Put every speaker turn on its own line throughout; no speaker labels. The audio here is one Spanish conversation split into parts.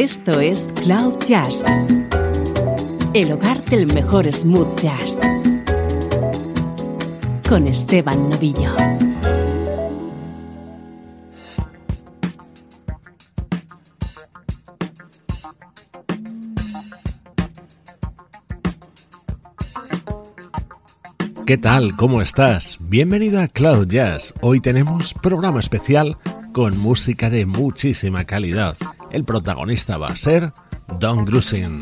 Esto es Cloud Jazz, el hogar del mejor smooth jazz, con Esteban Novillo.
¿Qué tal? ¿Cómo estás? Bienvenido a Cloud Jazz. Hoy tenemos programa especial con música de muchísima calidad. El protagonista va a ser Don Grusin.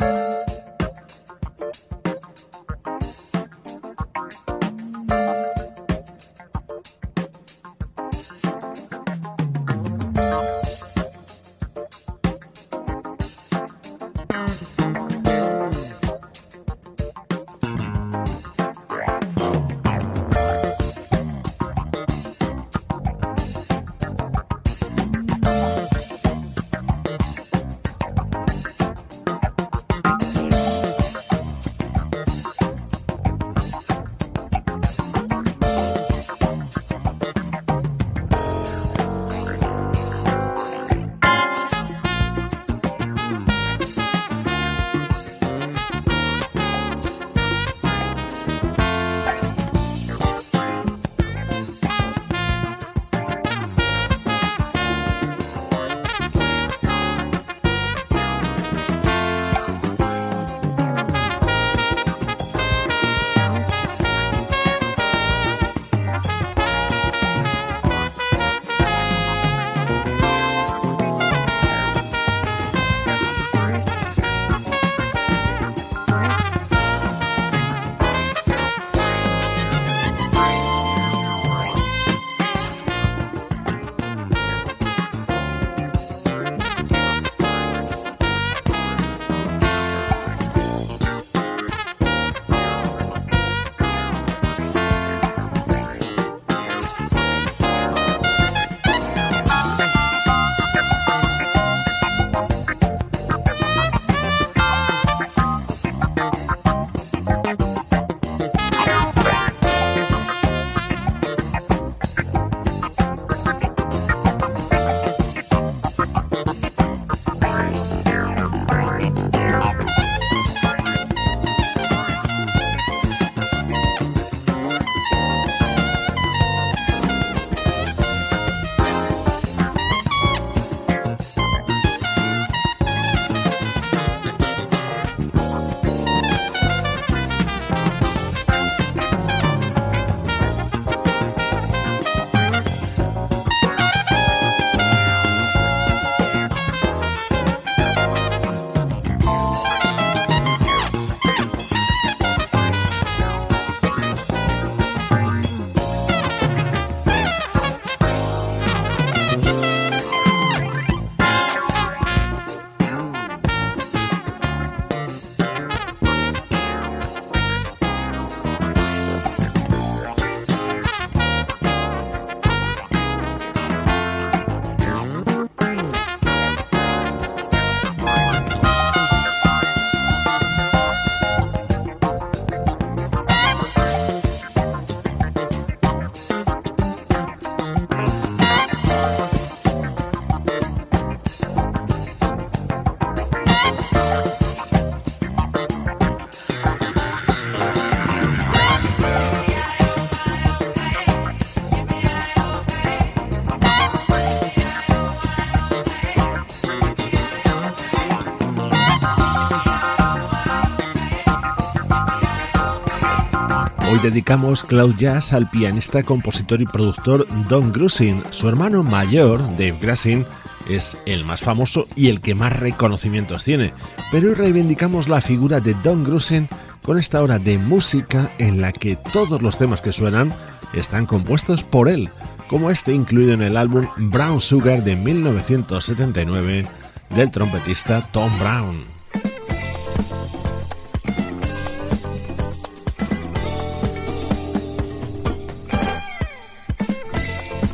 Dedicamos Cloud Jazz al pianista, compositor y productor Don Grusin. Su hermano mayor, Dave Grusin, es el más famoso y el que más reconocimientos tiene. Pero hoy reivindicamos la figura de Don Grusin con esta hora de música en la que todos los temas que suenan están compuestos por él, como este incluido en el álbum Brown Sugar de 1979 del trompetista Tom Brown.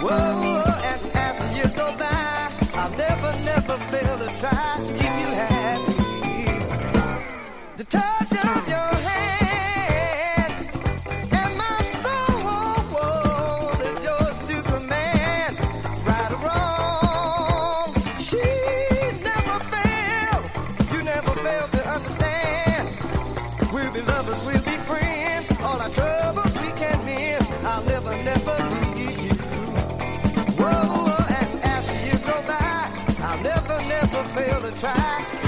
Whoa, and as the years go by, I'll never, never fail to try to keep you track.